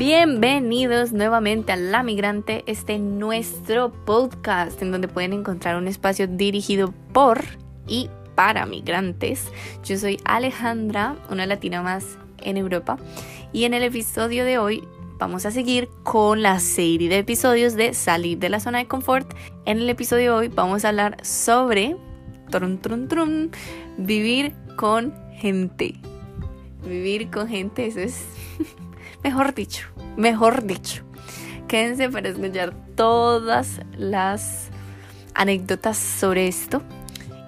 Bienvenidos nuevamente a La Migrante, este nuestro podcast en donde pueden encontrar un espacio dirigido por y para migrantes. Yo soy Alejandra, una latina más en Europa, y en el episodio de hoy vamos a seguir con la serie de episodios de Salir de la zona de confort. En el episodio de hoy vamos a hablar sobre trum, trum, trum, vivir con gente. Vivir con gente, eso es mejor dicho, mejor dicho. Quédense para escuchar todas las anécdotas sobre esto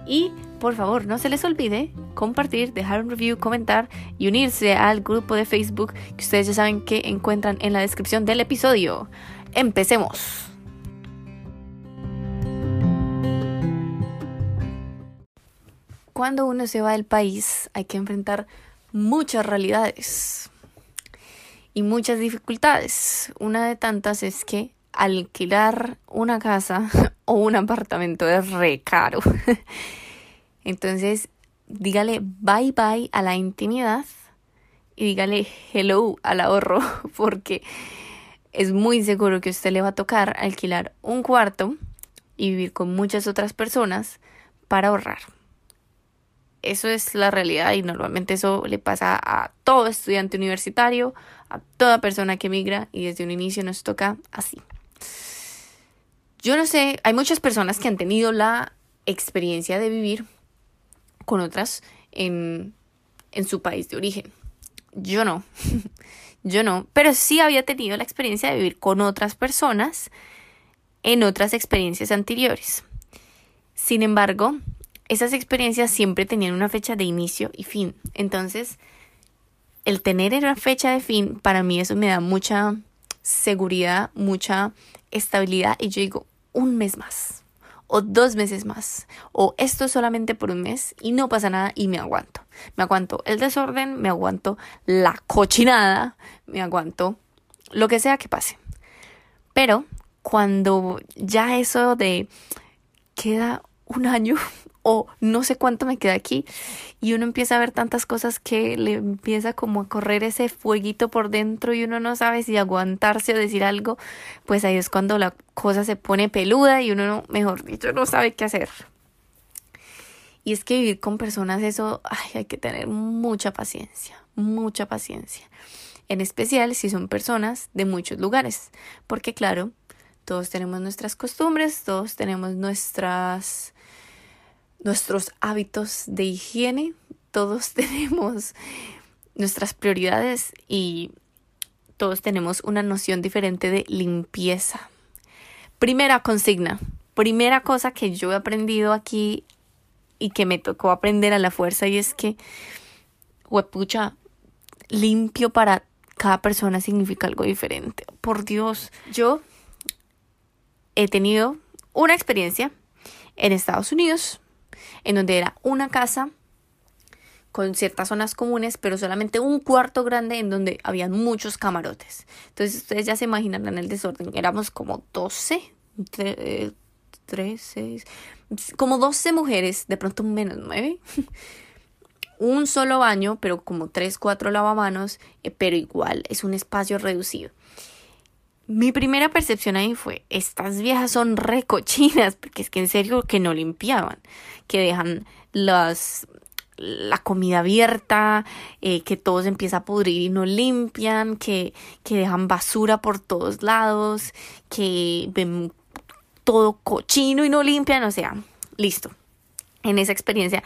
y por favor, no se les olvide compartir, dejar un review, comentar y unirse al grupo de Facebook que ustedes ya saben que encuentran en la descripción del episodio. Empecemos. Cuando uno se va del país hay que enfrentar muchas realidades y muchas dificultades. Una de tantas es que alquilar una casa o un apartamento es re caro. Entonces, dígale bye bye a la intimidad y dígale hello al ahorro porque es muy seguro que a usted le va a tocar alquilar un cuarto y vivir con muchas otras personas para ahorrar. Eso es la realidad y normalmente eso le pasa a todo estudiante universitario, a toda persona que emigra y desde un inicio nos toca así. Yo no sé, hay muchas personas que han tenido la experiencia de vivir con otras en, en su país de origen. Yo no, yo no, pero sí había tenido la experiencia de vivir con otras personas en otras experiencias anteriores. Sin embargo, esas experiencias siempre tenían una fecha de inicio y fin. Entonces, el tener una fecha de fin, para mí eso me da mucha seguridad, mucha estabilidad y yo digo, un mes más o dos meses más, o esto solamente por un mes y no pasa nada y me aguanto. Me aguanto el desorden, me aguanto la cochinada, me aguanto lo que sea que pase. Pero cuando ya eso de queda un año o no sé cuánto me queda aquí y uno empieza a ver tantas cosas que le empieza como a correr ese fueguito por dentro y uno no sabe si aguantarse o decir algo, pues ahí es cuando la cosa se pone peluda y uno, mejor dicho, no sabe qué hacer. Y es que vivir con personas eso, ay, hay que tener mucha paciencia, mucha paciencia. En especial si son personas de muchos lugares, porque claro, todos tenemos nuestras costumbres, todos tenemos nuestras nuestros hábitos de higiene, todos tenemos nuestras prioridades y todos tenemos una noción diferente de limpieza. Primera consigna, primera cosa que yo he aprendido aquí y que me tocó aprender a la fuerza y es que, huepucha, limpio para cada persona significa algo diferente. Por Dios, yo he tenido una experiencia en Estados Unidos en donde era una casa con ciertas zonas comunes, pero solamente un cuarto grande en donde había muchos camarotes. Entonces ustedes ya se imaginarán el desorden. Éramos como 12, 13, como 12 mujeres, de pronto menos 9. un solo baño, pero como 3, 4 lavamanos, eh, pero igual es un espacio reducido. Mi primera percepción ahí fue, estas viejas son recochinas, porque es que en serio que no limpiaban, que dejan las, la comida abierta, eh, que todo se empieza a pudrir y no limpian, que, que dejan basura por todos lados, que ven todo cochino y no limpian, o sea, listo. En esa experiencia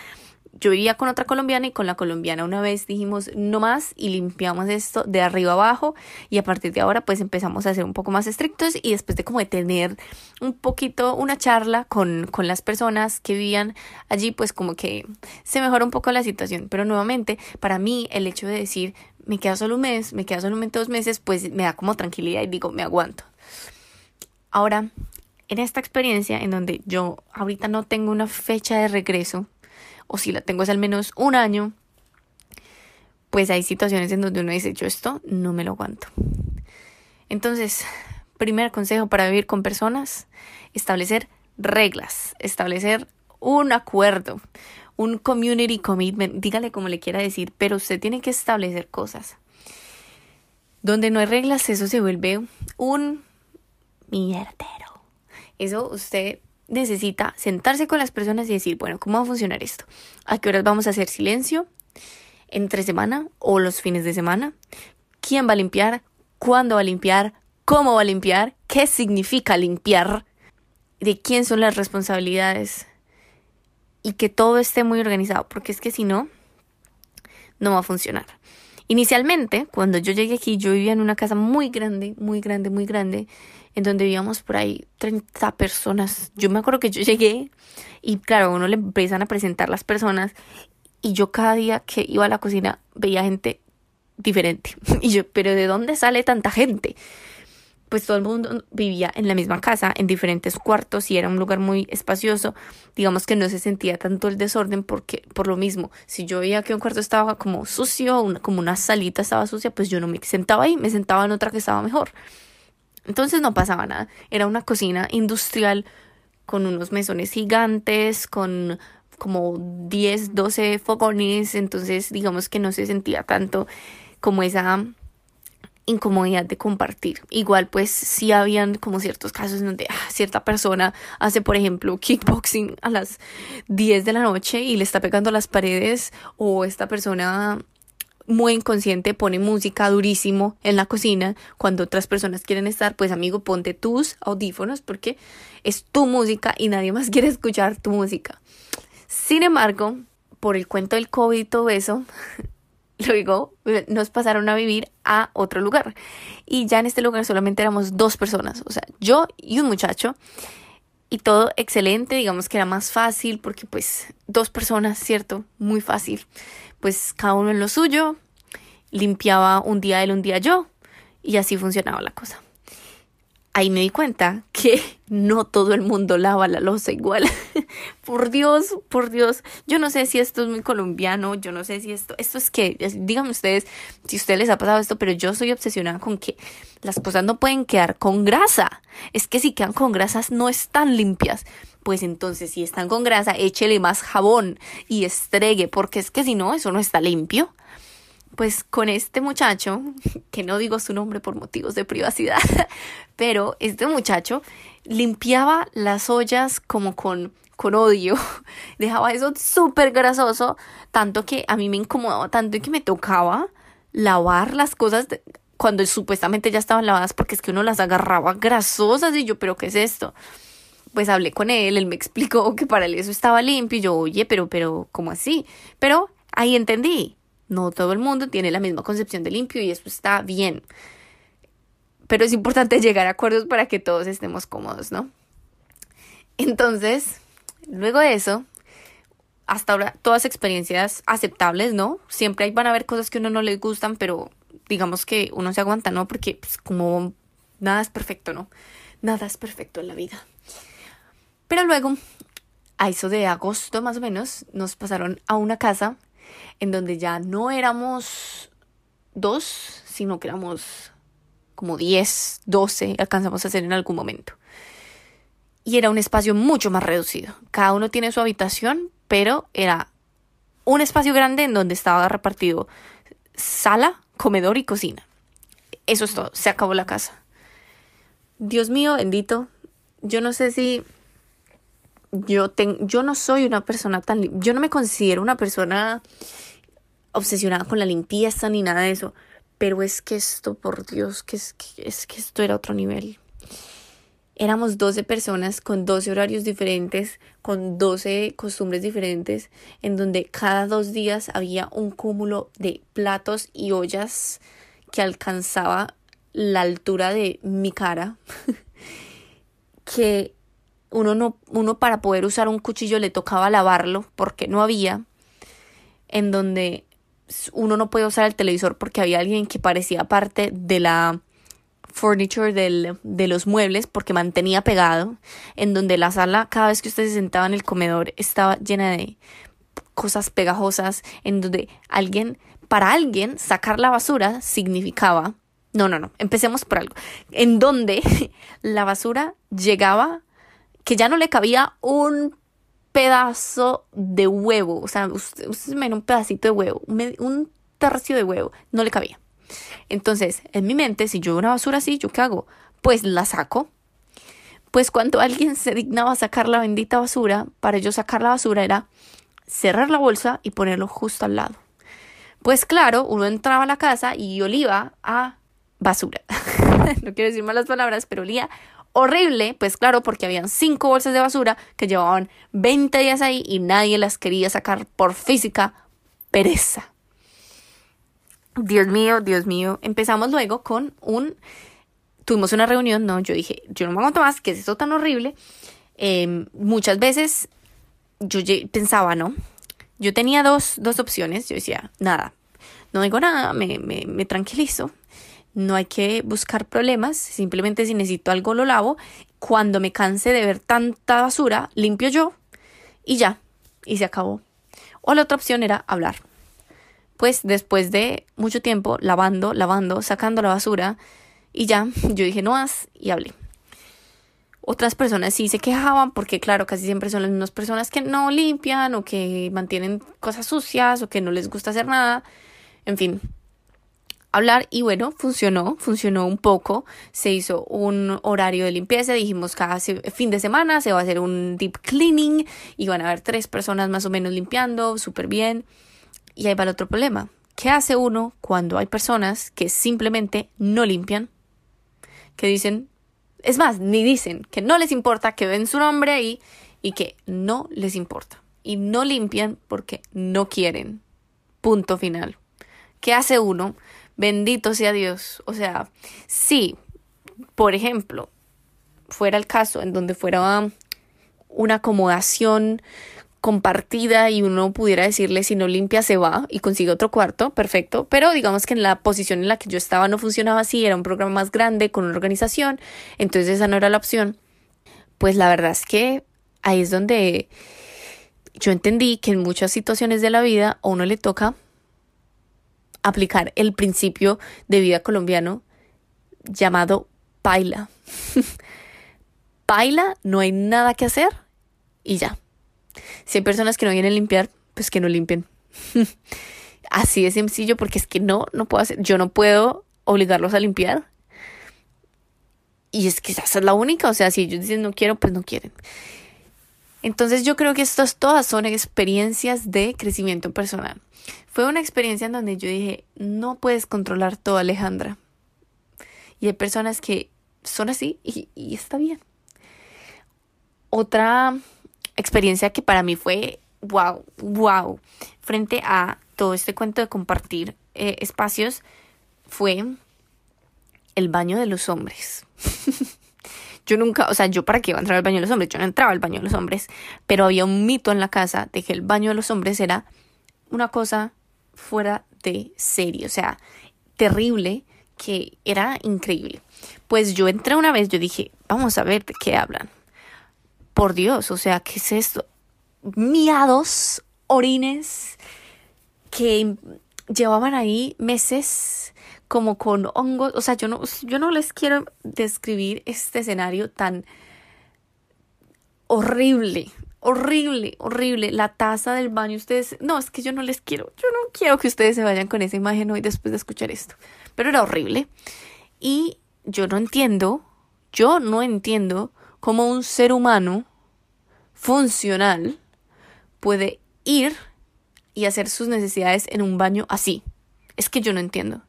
yo vivía con otra colombiana y con la colombiana una vez dijimos no más y limpiamos esto de arriba abajo y a partir de ahora pues empezamos a ser un poco más estrictos y después de como tener un poquito una charla con, con las personas que vivían allí pues como que se mejora un poco la situación pero nuevamente para mí el hecho de decir me queda solo un mes, me queda solamente dos meses pues me da como tranquilidad y digo me aguanto. Ahora en esta experiencia en donde yo ahorita no tengo una fecha de regreso o si la tengo es al menos un año, pues hay situaciones en donde uno dice, yo esto no me lo aguanto. Entonces, primer consejo para vivir con personas, establecer reglas, establecer un acuerdo, un community commitment, dígale como le quiera decir, pero usted tiene que establecer cosas. Donde no hay reglas, eso se vuelve un mierdero. Eso usted necesita sentarse con las personas y decir, bueno, ¿cómo va a funcionar esto? ¿A qué horas vamos a hacer silencio? ¿Entre semana o los fines de semana? ¿Quién va a limpiar? ¿Cuándo va a limpiar? ¿Cómo va a limpiar? ¿Qué significa limpiar? ¿De quién son las responsabilidades? Y que todo esté muy organizado, porque es que si no, no va a funcionar. Inicialmente, cuando yo llegué aquí, yo vivía en una casa muy grande, muy grande, muy grande, en donde vivíamos por ahí 30 personas. Yo me acuerdo que yo llegué y claro, uno le empiezan a presentar las personas y yo cada día que iba a la cocina veía gente diferente. Y yo, pero ¿de dónde sale tanta gente? Pues todo el mundo vivía en la misma casa, en diferentes cuartos y era un lugar muy espacioso. Digamos que no se sentía tanto el desorden porque por lo mismo, si yo veía que un cuarto estaba como sucio, una, como una salita estaba sucia, pues yo no me sentaba ahí, me sentaba en otra que estaba mejor. Entonces no pasaba nada. Era una cocina industrial con unos mesones gigantes, con como 10, 12 fogones, entonces digamos que no se sentía tanto como esa incomodidad de compartir. Igual pues sí habían como ciertos casos donde ah, cierta persona hace por ejemplo kickboxing a las 10 de la noche y le está pegando las paredes o esta persona muy inconsciente pone música durísimo en la cocina cuando otras personas quieren estar, pues amigo, ponte tus audífonos porque es tu música y nadie más quiere escuchar tu música. Sin embargo, por el cuento del COVID y todo eso, luego nos pasaron a vivir a otro lugar. Y ya en este lugar solamente éramos dos personas, o sea, yo y un muchacho. Y todo excelente, digamos que era más fácil porque pues dos personas, ¿cierto? Muy fácil pues cada uno en lo suyo, limpiaba un día él, un día yo, y así funcionaba la cosa. Ahí me di cuenta que no todo el mundo lava la losa igual. por Dios, por Dios. Yo no sé si esto es muy colombiano, yo no sé si esto, esto es que, díganme ustedes si a ustedes les ha pasado esto, pero yo soy obsesionada con que las cosas no pueden quedar con grasa. Es que si quedan con grasas no están limpias pues entonces si están con grasa, échele más jabón y estregue, porque es que si no, eso no está limpio. Pues con este muchacho, que no digo su nombre por motivos de privacidad, pero este muchacho limpiaba las ollas como con, con odio, dejaba eso súper grasoso, tanto que a mí me incomodaba, tanto que me tocaba lavar las cosas cuando supuestamente ya estaban lavadas, porque es que uno las agarraba grasosas y yo, pero ¿qué es esto? pues hablé con él, él me explicó que para él eso estaba limpio y yo, oye, pero, pero, ¿cómo así? Pero ahí entendí, no todo el mundo tiene la misma concepción de limpio y eso está bien. Pero es importante llegar a acuerdos para que todos estemos cómodos, ¿no? Entonces, luego de eso, hasta ahora todas experiencias aceptables, ¿no? Siempre van a haber cosas que a uno no le gustan, pero digamos que uno se aguanta, ¿no? Porque pues, como nada es perfecto, ¿no? Nada es perfecto en la vida. Pero luego, a eso de agosto más o menos, nos pasaron a una casa en donde ya no éramos dos, sino que éramos como 10, 12, alcanzamos a hacer en algún momento. Y era un espacio mucho más reducido. Cada uno tiene su habitación, pero era un espacio grande en donde estaba repartido sala, comedor y cocina. Eso es todo, se acabó la casa. Dios mío, bendito. Yo no sé si yo, yo no soy una persona tan... Yo no me considero una persona obsesionada con la limpieza ni nada de eso. Pero es que esto, por Dios, que es, que es que esto era otro nivel. Éramos 12 personas con 12 horarios diferentes, con 12 costumbres diferentes, en donde cada dos días había un cúmulo de platos y ollas que alcanzaba la altura de mi cara. que uno, no, uno para poder usar un cuchillo le tocaba lavarlo porque no había, en donde uno no podía usar el televisor porque había alguien que parecía parte de la furniture del, de los muebles porque mantenía pegado, en donde la sala cada vez que usted se sentaba en el comedor estaba llena de cosas pegajosas, en donde alguien, para alguien, sacar la basura significaba, no, no, no, empecemos por algo, en donde la basura llegaba que ya no le cabía un pedazo de huevo. O sea, usted, usted un pedacito de huevo, un tercio de huevo, no le cabía. Entonces, en mi mente, si yo veo una basura así, ¿yo qué hago? Pues la saco. Pues cuando alguien se dignaba a sacar la bendita basura, para yo sacar la basura era cerrar la bolsa y ponerlo justo al lado. Pues claro, uno entraba a la casa y olía a basura. no quiero decir malas palabras, pero olía horrible, pues claro, porque habían cinco bolsas de basura que llevaban 20 días ahí y nadie las quería sacar por física pereza. Dios mío, Dios mío. Empezamos luego con un... Tuvimos una reunión, no, yo dije, yo no me aguanto más, que es esto tan horrible? Em, muchas veces yo pensaba, ¿no? Yo tenía dos, dos opciones, yo decía, nada, no digo nada, me, me, me tranquilizo, no hay que buscar problemas, simplemente si necesito algo lo lavo. Cuando me canse de ver tanta basura, limpio yo y ya, y se acabó. O la otra opción era hablar. Pues después de mucho tiempo lavando, lavando, sacando la basura y ya, yo dije no más y hablé. Otras personas sí se quejaban porque claro, casi siempre son las mismas personas que no limpian o que mantienen cosas sucias o que no les gusta hacer nada. En fin, hablar y bueno, funcionó, funcionó un poco. Se hizo un horario de limpieza, dijimos cada fin de semana se va a hacer un deep cleaning y van a haber tres personas más o menos limpiando, súper bien. Y ahí va el otro problema. ¿Qué hace uno cuando hay personas que simplemente no limpian? Que dicen, es más, ni dicen que no les importa, que ven su nombre ahí y que no les importa. Y no limpian porque no quieren. Punto final. ¿Qué hace uno? Bendito sea Dios. O sea, si, por ejemplo, fuera el caso en donde fuera una acomodación compartida y uno pudiera decirle si no limpia se va y consigue otro cuarto, perfecto, pero digamos que en la posición en la que yo estaba no funcionaba así, era un programa más grande con una organización, entonces esa no era la opción. Pues la verdad es que ahí es donde yo entendí que en muchas situaciones de la vida a uno le toca aplicar el principio de vida colombiano llamado paila. paila, no hay nada que hacer y ya. Si hay personas que no vienen a limpiar, pues que no limpien. Así de sencillo, porque es que no, no puedo hacer, yo no puedo obligarlos a limpiar. Y es que esa es la única, o sea, si ellos dicen no quiero, pues no quieren. Entonces yo creo que estas todas son experiencias de crecimiento personal. Fue una experiencia en donde yo dije, no puedes controlar todo, Alejandra. Y hay personas que son así y, está bien. Otra experiencia que para mí fue wow, wow, frente a todo este cuento de compartir eh, espacios fue el baño de los hombres. yo nunca, o sea, yo para qué iba a entrar al baño de los hombres, yo no entraba al baño de los hombres, pero había un mito en la casa de que el baño de los hombres era una cosa fuera de serie, o sea, terrible, que era increíble. Pues yo entré una vez, yo dije, vamos a ver de qué hablan. Por Dios, o sea, ¿qué es esto? Miados, orines, que llevaban ahí meses como con hongos, o sea, yo no, yo no les quiero describir este escenario tan horrible, horrible, horrible. La taza del baño, ustedes, no, es que yo no les quiero, yo no quiero que ustedes se vayan con esa imagen hoy después de escuchar esto, pero era horrible. Y yo no entiendo, yo no entiendo cómo un ser humano funcional puede ir y hacer sus necesidades en un baño así. Es que yo no entiendo.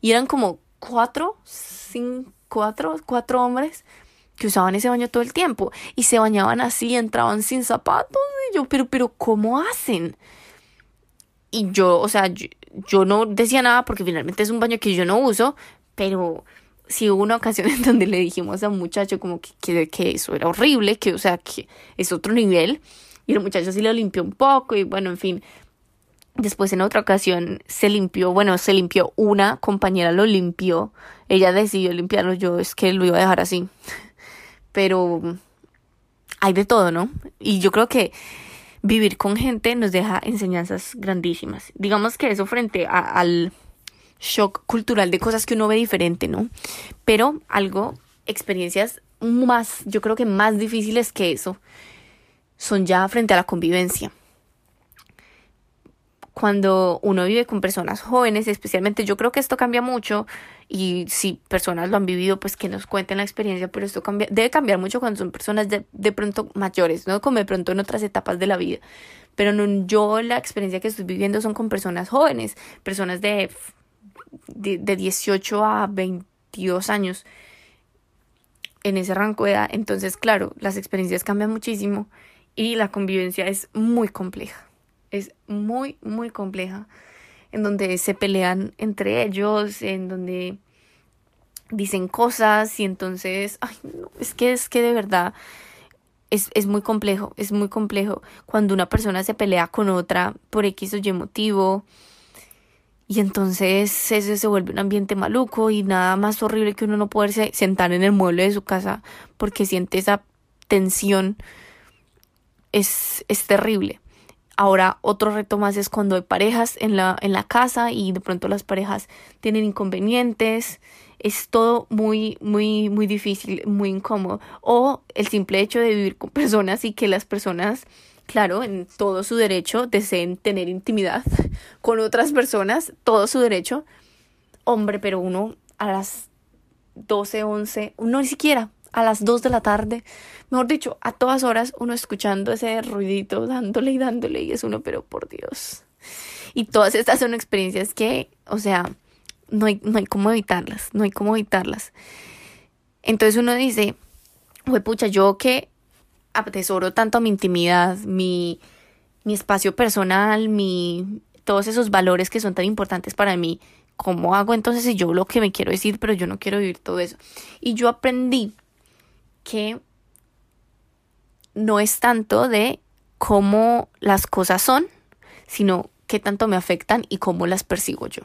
Y eran como cuatro, cinco, cuatro, cuatro hombres que usaban ese baño todo el tiempo y se bañaban así, entraban sin zapatos y yo, pero, pero, ¿cómo hacen? Y yo, o sea, yo, no decía nada porque finalmente es un baño que yo no uso, pero sí hubo una ocasión en donde le dijimos a un muchacho como que, que, eso era horrible, que, o sea, que es otro nivel. Y el muchacho sí lo limpió un poco y bueno, en fin. Después en otra ocasión se limpió, bueno, se limpió una compañera, lo limpió. Ella decidió limpiarlo, yo es que lo iba a dejar así pero hay de todo, ¿no? Y yo creo que vivir con gente nos deja enseñanzas grandísimas. Digamos que eso frente al shock cultural de cosas que uno ve diferente, ¿no? Pero algo, experiencias más, yo creo que más difíciles que eso, son ya frente a la convivencia. Cuando uno vive con personas jóvenes, especialmente yo creo que esto cambia mucho y si personas lo han vivido, pues que nos cuenten la experiencia, pero esto cambia, debe cambiar mucho cuando son personas de, de pronto mayores, ¿no? Como de pronto en otras etapas de la vida. Pero no, yo la experiencia que estoy viviendo son con personas jóvenes, personas de, de, de 18 a 22 años en ese rango de edad. Entonces, claro, las experiencias cambian muchísimo y la convivencia es muy compleja. Es muy, muy compleja. En donde se pelean entre ellos, en donde dicen cosas y entonces, ay, no, es que es que de verdad es, es muy complejo, es muy complejo cuando una persona se pelea con otra por X o Y motivo y entonces eso se vuelve un ambiente maluco y nada más horrible que uno no poderse sentar en el mueble de su casa porque siente esa tensión. Es, es terrible. Ahora, otro reto más es cuando hay parejas en la, en la casa y de pronto las parejas tienen inconvenientes. Es todo muy, muy, muy difícil, muy incómodo. O el simple hecho de vivir con personas y que las personas claro, en todo su derecho, deseen tener intimidad con otras personas, todo su derecho. Hombre, pero uno a las 12, 11, no ni siquiera, a las 2 de la tarde, mejor dicho, a todas horas uno escuchando ese ruidito, dándole y dándole, y es uno, pero por Dios. Y todas estas son experiencias que, o sea, no hay, no hay cómo evitarlas, no hay cómo evitarlas. Entonces uno dice, pucha, yo que atesoro tanto mi intimidad, mi, mi espacio personal, mi, todos esos valores que son tan importantes para mí. ¿Cómo hago entonces si yo lo que me quiero decir, pero yo no quiero vivir todo eso? Y yo aprendí que no es tanto de cómo las cosas son, sino qué tanto me afectan y cómo las percibo yo.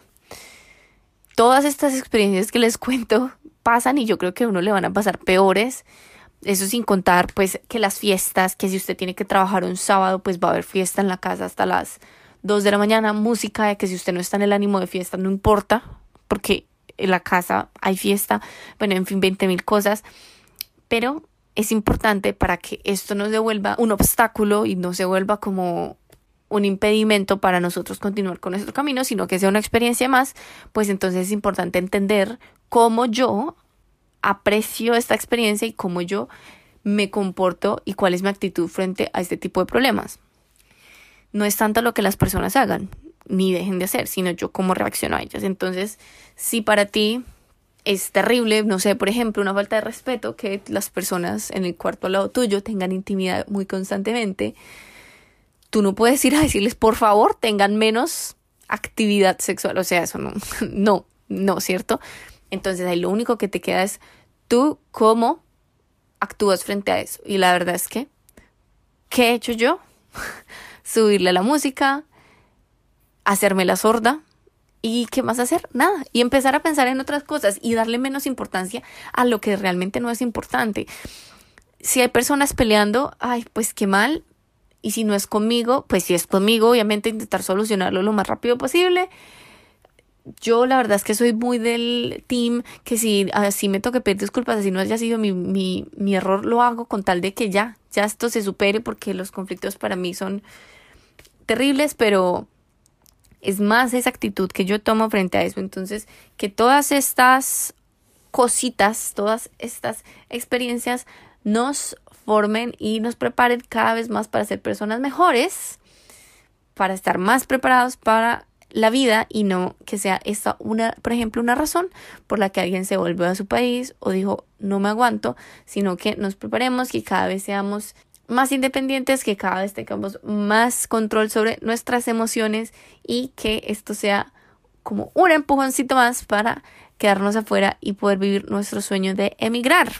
Todas estas experiencias que les cuento pasan y yo creo que a uno le van a pasar peores. Eso sin contar pues que las fiestas, que si usted tiene que trabajar un sábado, pues va a haber fiesta en la casa hasta las 2 de la mañana, música, que si usted no está en el ánimo de fiesta, no importa, porque en la casa hay fiesta, bueno, en fin, 20 mil cosas, pero es importante para que esto no se vuelva un obstáculo y no se vuelva como un impedimento para nosotros continuar con nuestro camino, sino que sea una experiencia más, pues entonces es importante entender cómo yo aprecio esta experiencia y cómo yo me comporto y cuál es mi actitud frente a este tipo de problemas. No es tanto lo que las personas hagan ni dejen de hacer, sino yo cómo reacciono a ellas. Entonces, si para ti es terrible, no sé, por ejemplo, una falta de respeto que las personas en el cuarto al lado tuyo tengan intimidad muy constantemente, tú no puedes ir a decirles, por favor, tengan menos actividad sexual. O sea, eso no, no, no, ¿cierto? Entonces ahí lo único que te queda es tú cómo actúas frente a eso. Y la verdad es que, ¿qué he hecho yo? Subirle la música, hacerme la sorda. ¿Y qué más hacer? Nada. Y empezar a pensar en otras cosas y darle menos importancia a lo que realmente no es importante. Si hay personas peleando, ay, pues qué mal. Y si no es conmigo, pues si es conmigo, obviamente intentar solucionarlo lo más rápido posible yo la verdad es que soy muy del team que si así me toque pedir disculpas, así no haya sido mi, mi, mi error, lo hago con tal de que ya, ya esto se supere porque los conflictos para mí son terribles, pero es más esa actitud que yo tomo frente a eso. Entonces, que todas estas cositas, todas estas experiencias nos formen y nos preparen cada vez más para ser personas mejores, para estar más preparados para la vida y no que sea esta una, por ejemplo, una razón por la que alguien se volvió a su país o dijo no me aguanto, sino que nos preparemos, que cada vez seamos más independientes, que cada vez tengamos más control sobre nuestras emociones y que esto sea como un empujoncito más para quedarnos afuera y poder vivir nuestro sueño de emigrar.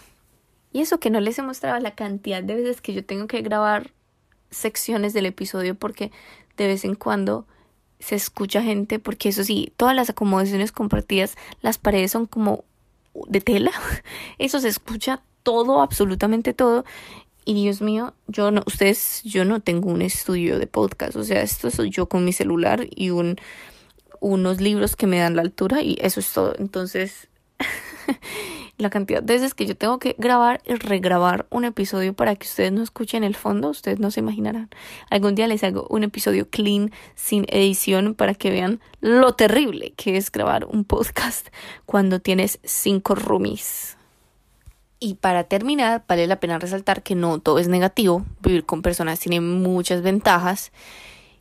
Y eso que no les he mostrado la cantidad de veces que yo tengo que grabar secciones del episodio porque de vez en cuando se escucha gente, porque eso sí, todas las acomodaciones compartidas, las paredes son como de tela, eso se escucha todo, absolutamente todo. Y Dios mío, yo no, ustedes, yo no tengo un estudio de podcast, o sea, esto soy yo con mi celular y un, unos libros que me dan la altura y eso es todo. Entonces, la cantidad de veces que yo tengo que grabar y regrabar un episodio para que ustedes no escuchen el fondo, ustedes no se imaginarán. Algún día les hago un episodio clean, sin edición, para que vean lo terrible que es grabar un podcast cuando tienes cinco roomies. Y para terminar, vale la pena resaltar que no todo es negativo. Vivir con personas tiene muchas ventajas.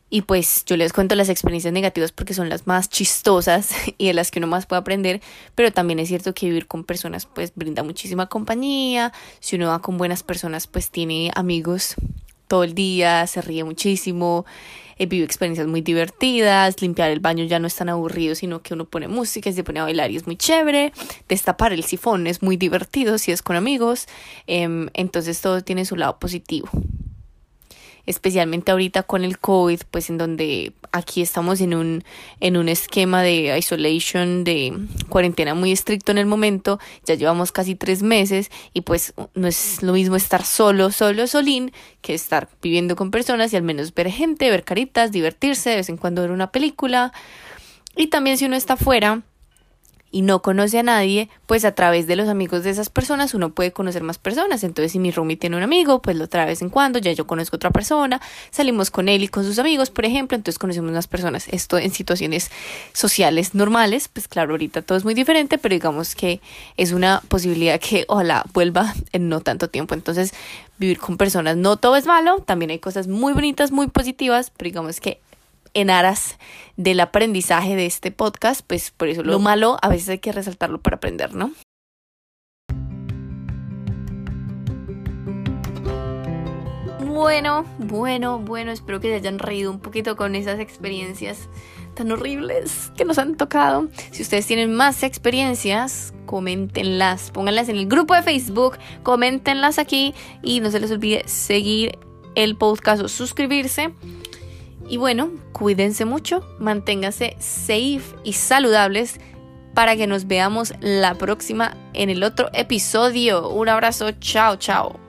Y pues yo les cuento las experiencias negativas porque son las más chistosas y de las que uno más puede aprender, pero también es cierto que vivir con personas pues brinda muchísima compañía, si uno va con buenas personas pues tiene amigos todo el día, se ríe muchísimo, eh, vive experiencias muy divertidas, limpiar el baño ya no es tan aburrido, sino que uno pone música y se pone a bailar y es muy chévere, destapar el sifón es muy divertido si es con amigos, em, entonces todo tiene su lado positivo especialmente ahorita con el COVID, pues en donde aquí estamos en un, en un esquema de isolation, de cuarentena muy estricto en el momento, ya llevamos casi tres meses y pues no es lo mismo estar solo, solo, solín, que estar viviendo con personas y al menos ver gente, ver caritas, divertirse, de vez en cuando ver una película. Y también si uno está afuera, y no conoce a nadie, pues a través de los amigos de esas personas uno puede conocer más personas. Entonces, si mi roomie tiene un amigo, pues lo trae de vez en cuando, ya yo conozco a otra persona, salimos con él y con sus amigos, por ejemplo, entonces conocemos más personas. Esto en situaciones sociales normales, pues claro, ahorita todo es muy diferente, pero digamos que es una posibilidad que ojalá vuelva en no tanto tiempo. Entonces, vivir con personas no todo es malo, también hay cosas muy bonitas, muy positivas, pero digamos que en aras del aprendizaje de este podcast, pues por eso lo malo a veces hay que resaltarlo para aprender, ¿no? Bueno, bueno, bueno, espero que se hayan reído un poquito con esas experiencias tan horribles que nos han tocado. Si ustedes tienen más experiencias, coméntenlas, pónganlas en el grupo de Facebook, coméntenlas aquí y no se les olvide seguir el podcast o suscribirse. Y bueno, cuídense mucho, manténganse safe y saludables para que nos veamos la próxima en el otro episodio. Un abrazo, chao, chao.